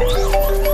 Música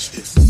Watch this.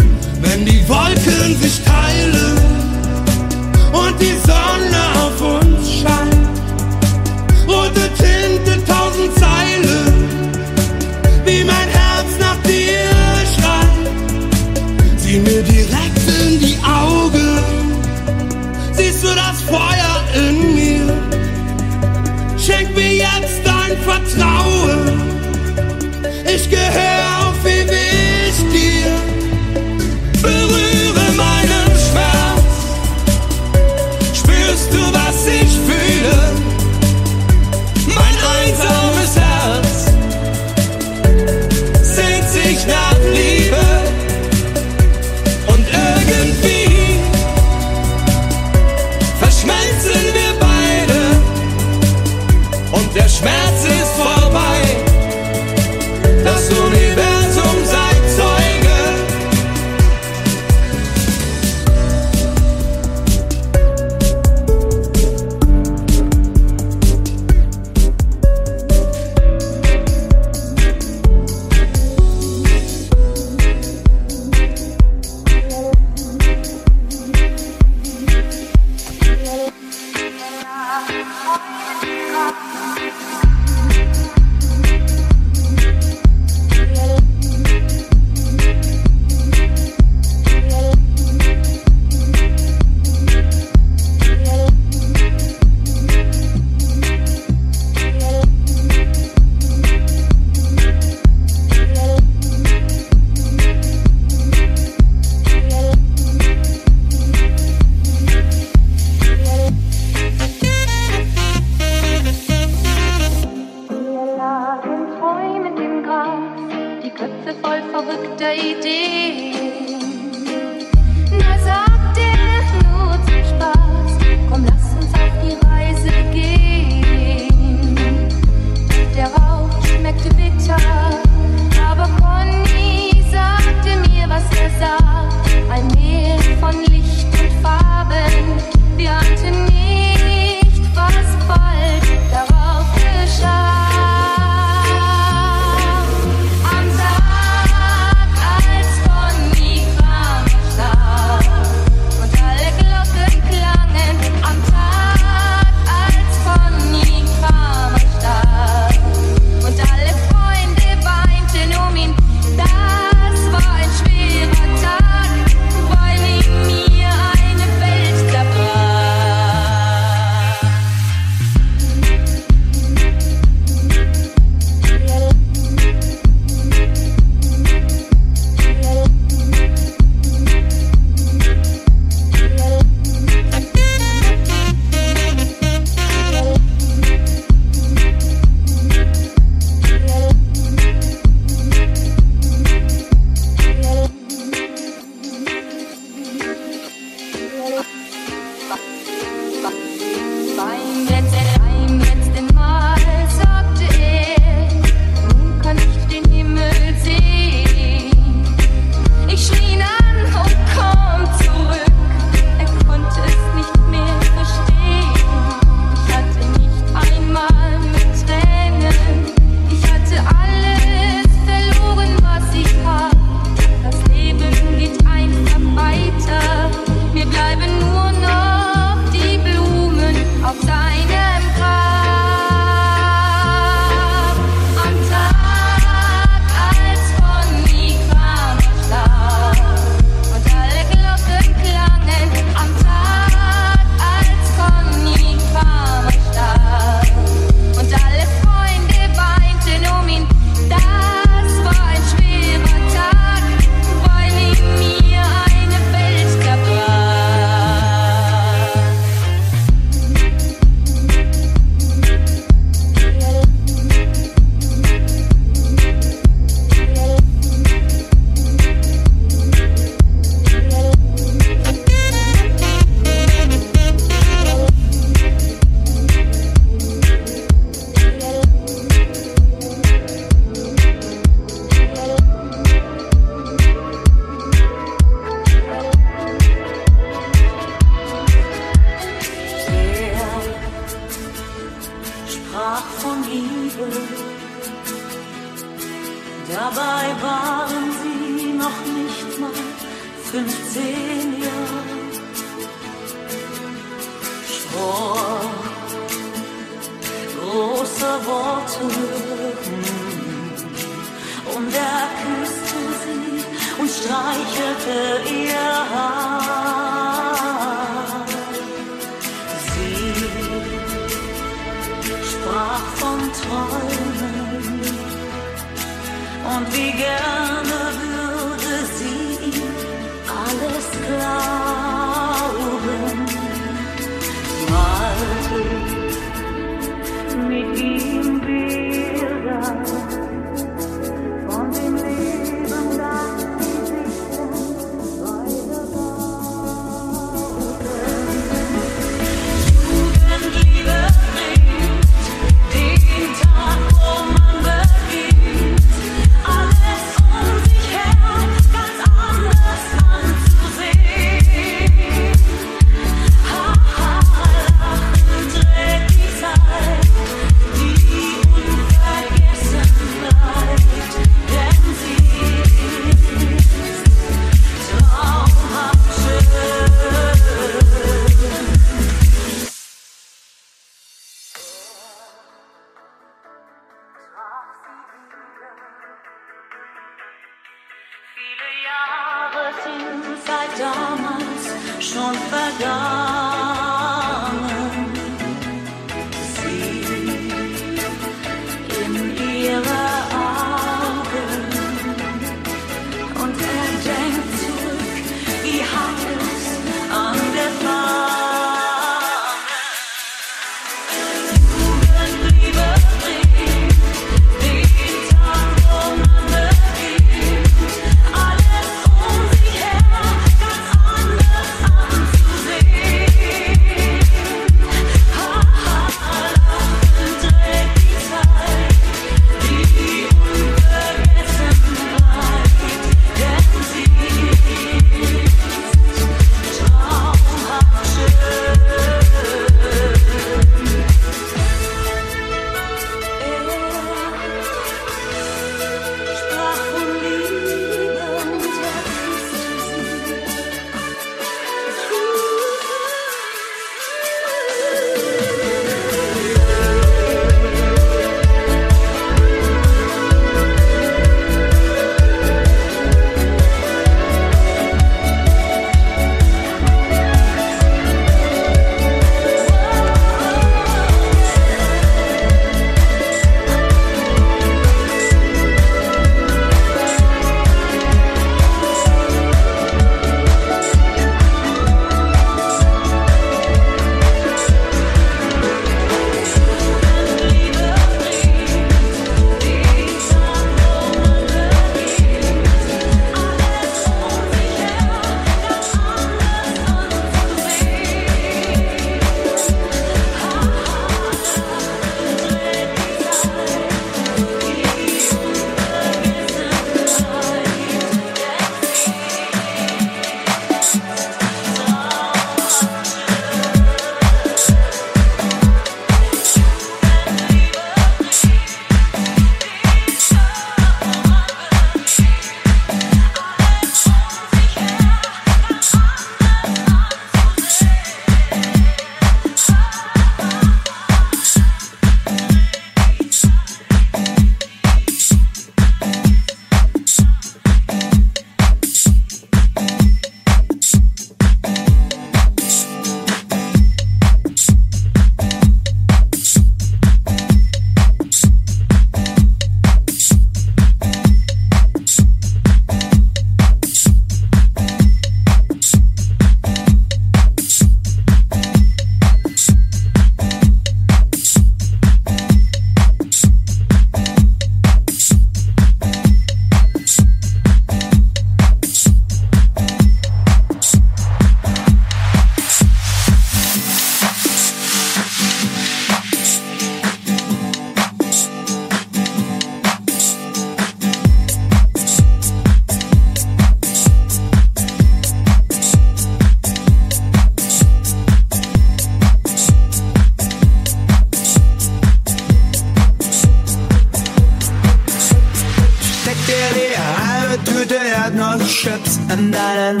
Chips in deinen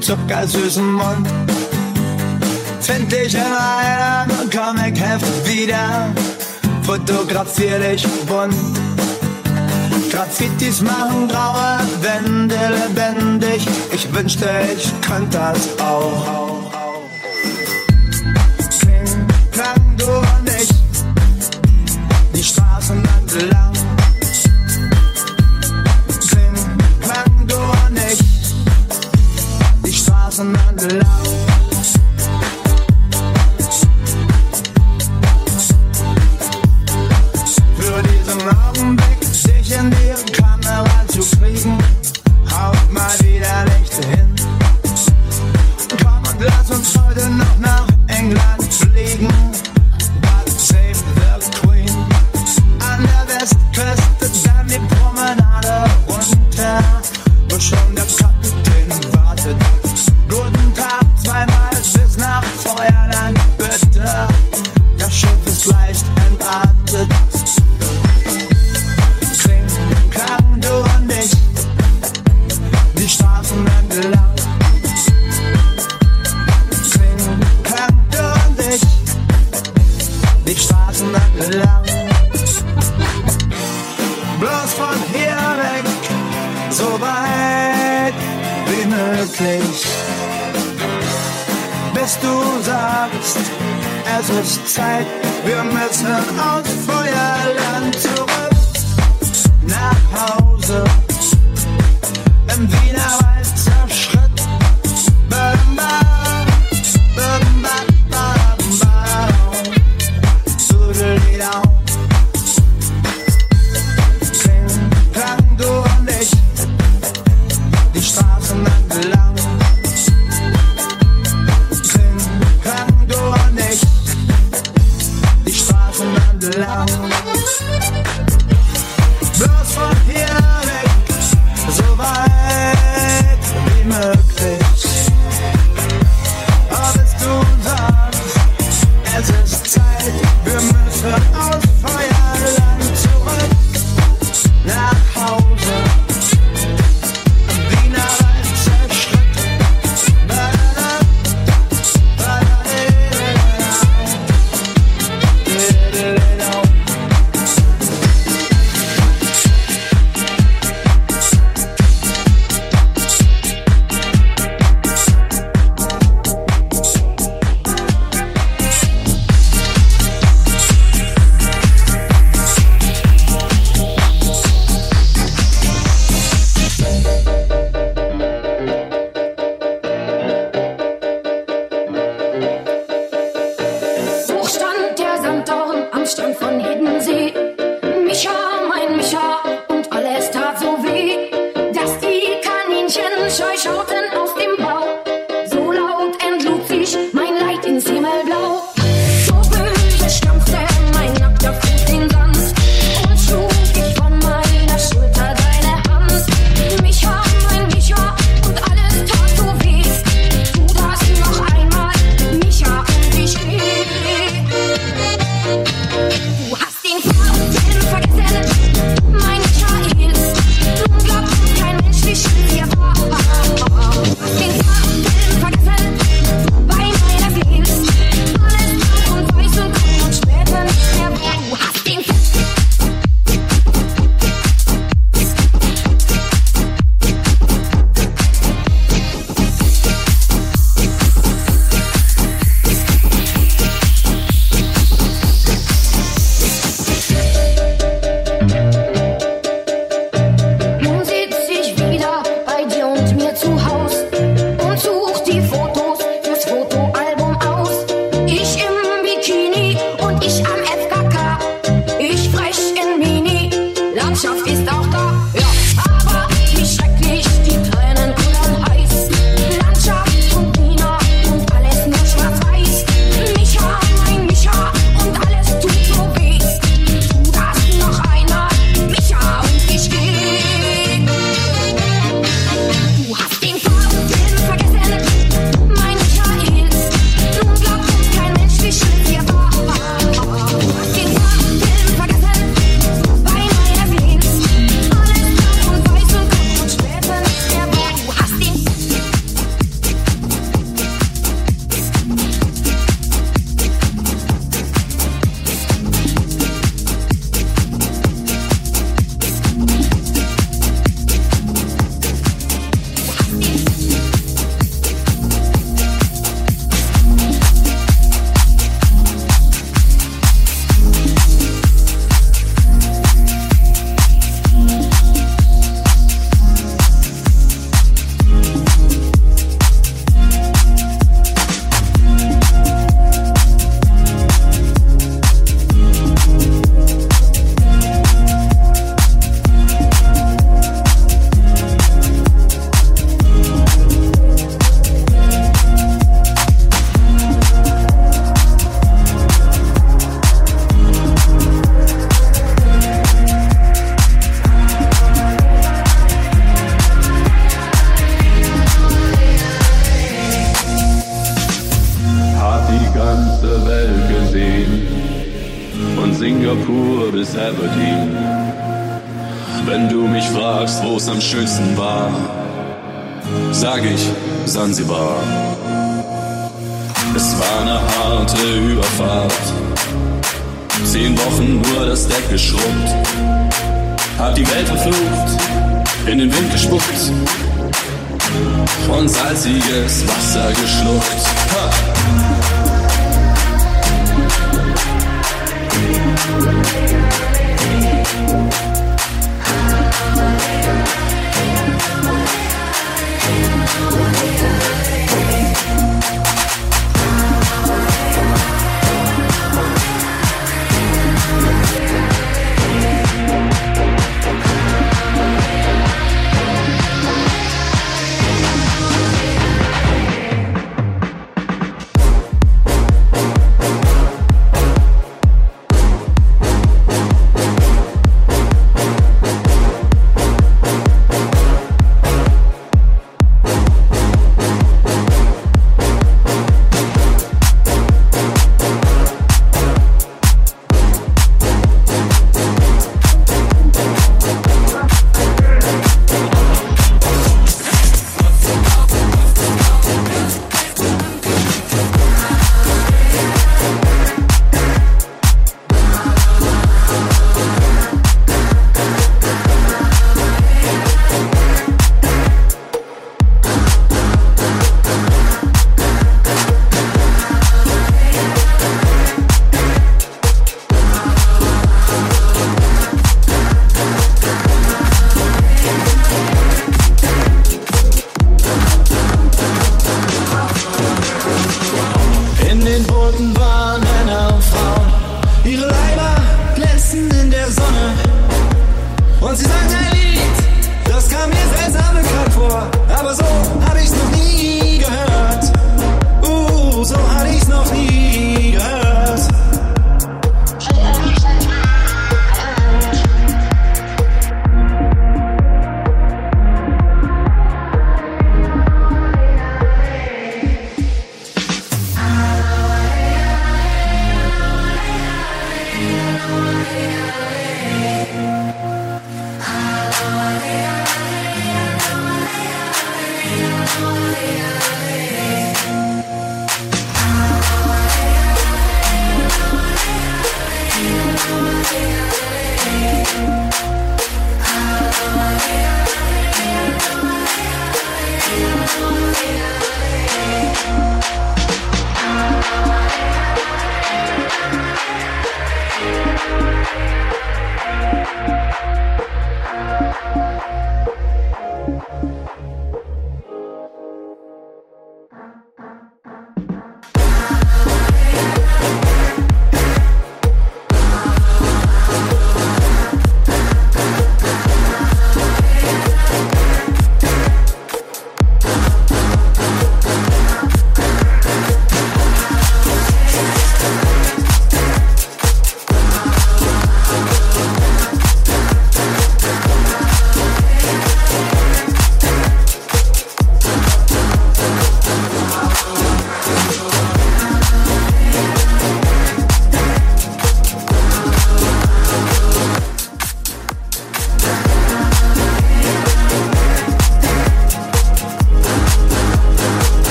zuckersüßen Mund. Find dich in einem Comicheft wieder, fotografier dich bunt. Graffitis machen graue Wände lebendig, ich wünschte, ich könnte das auch.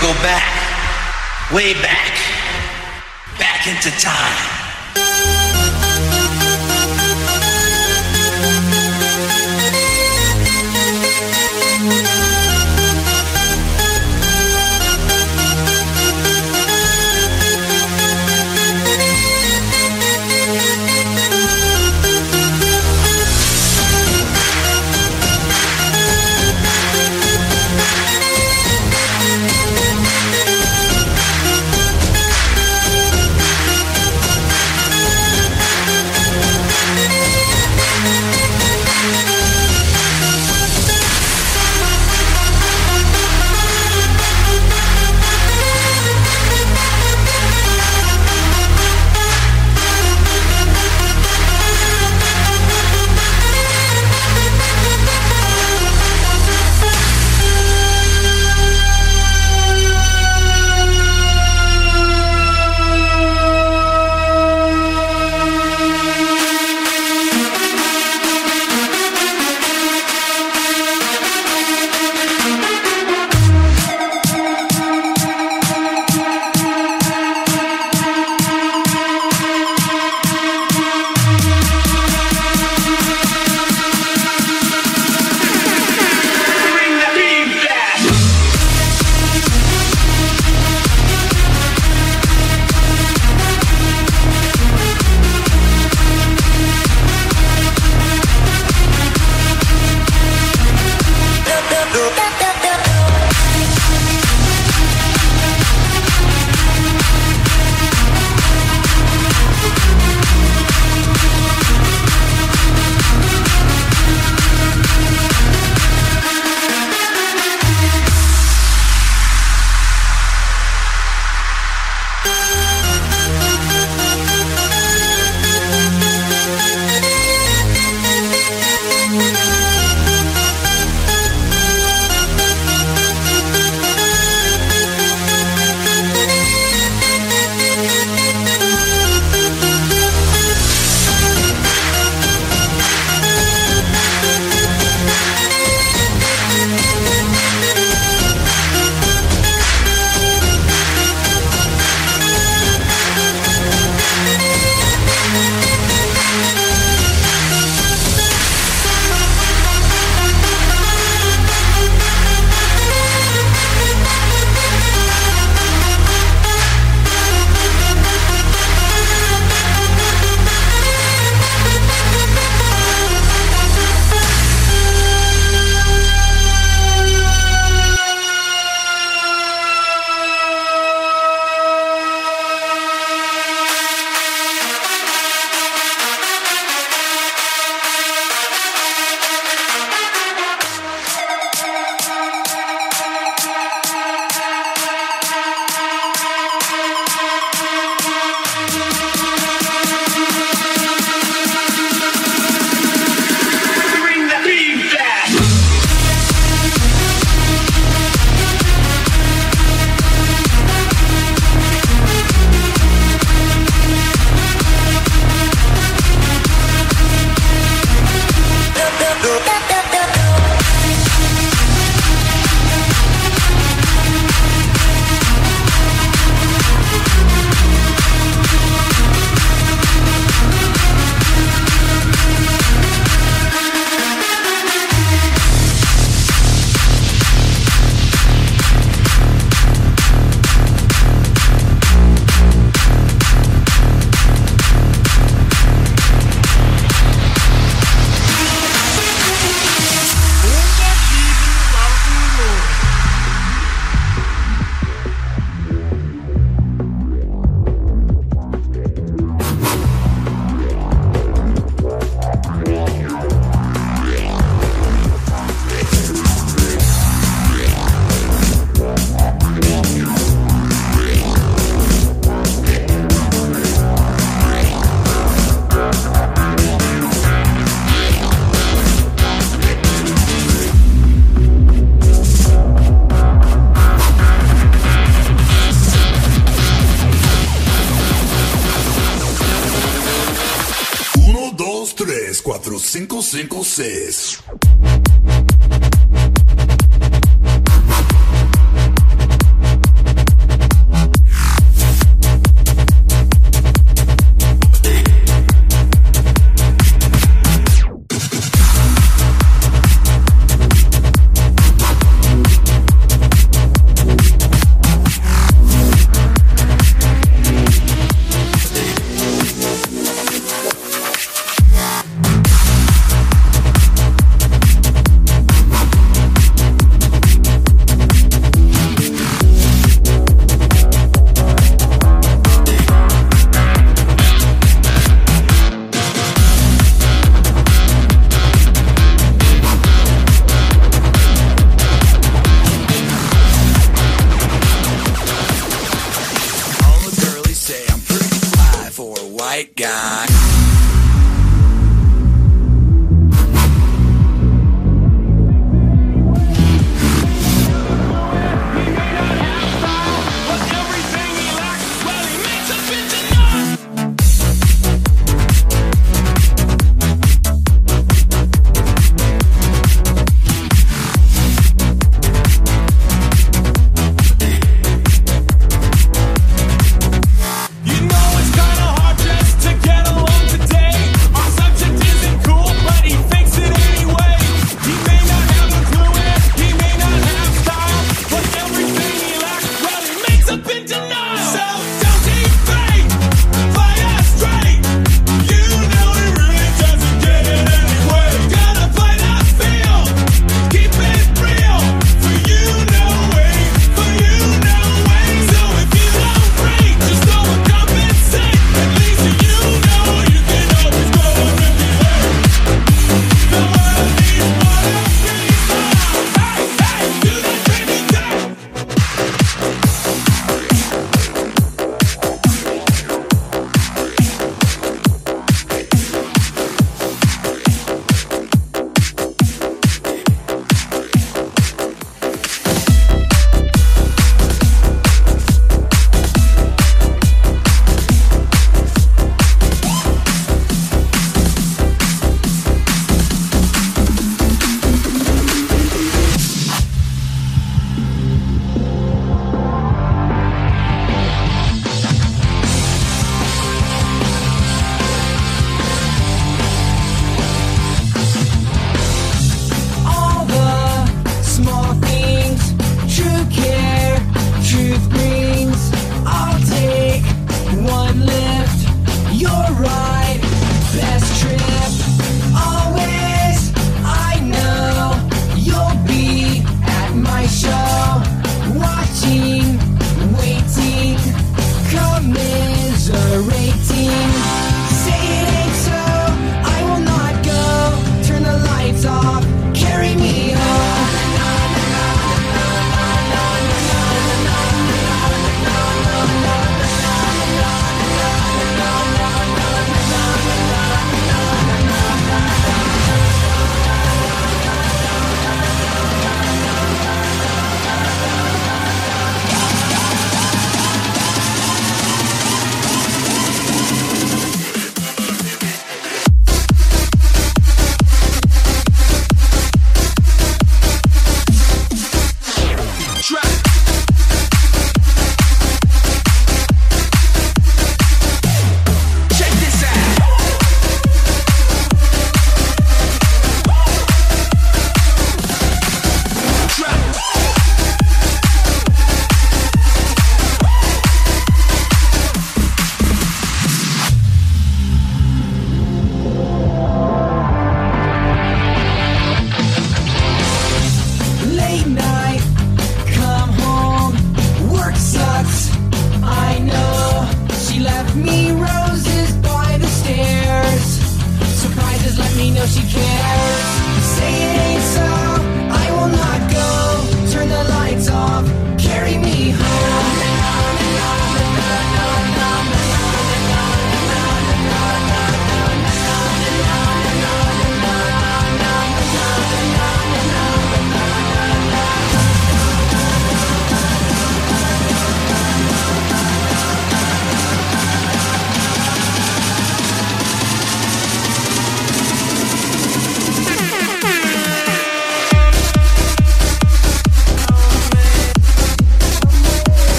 Go back, way back, back into time.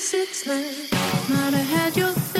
six nights. Might have had your thing.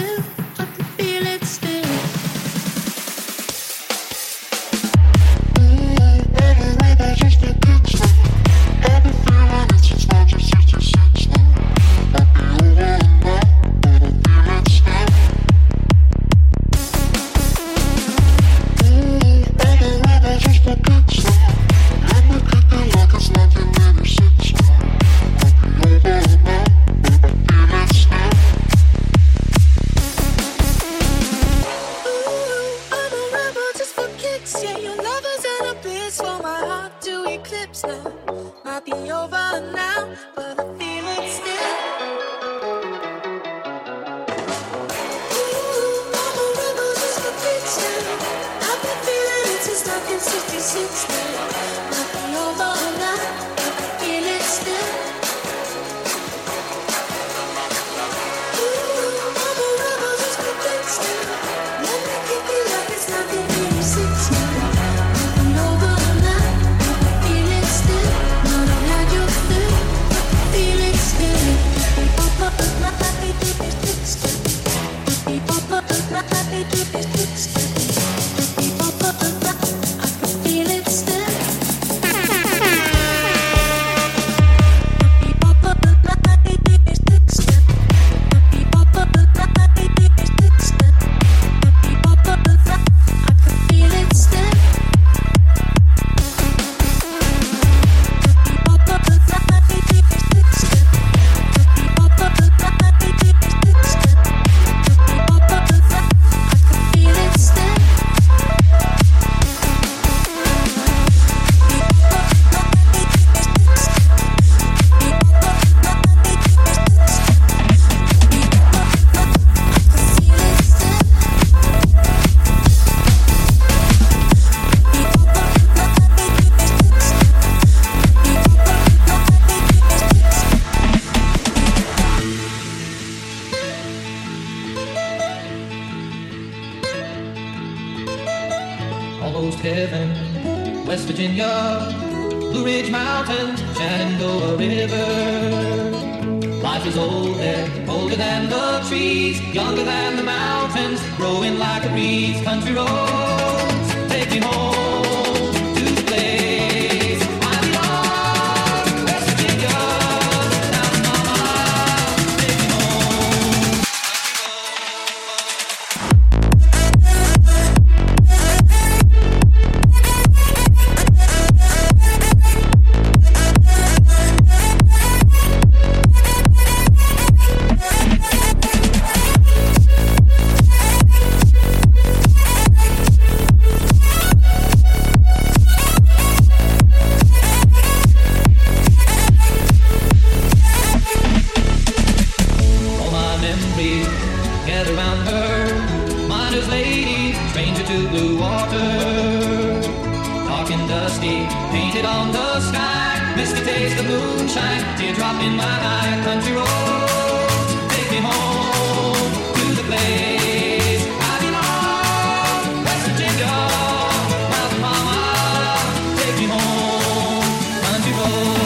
Oh.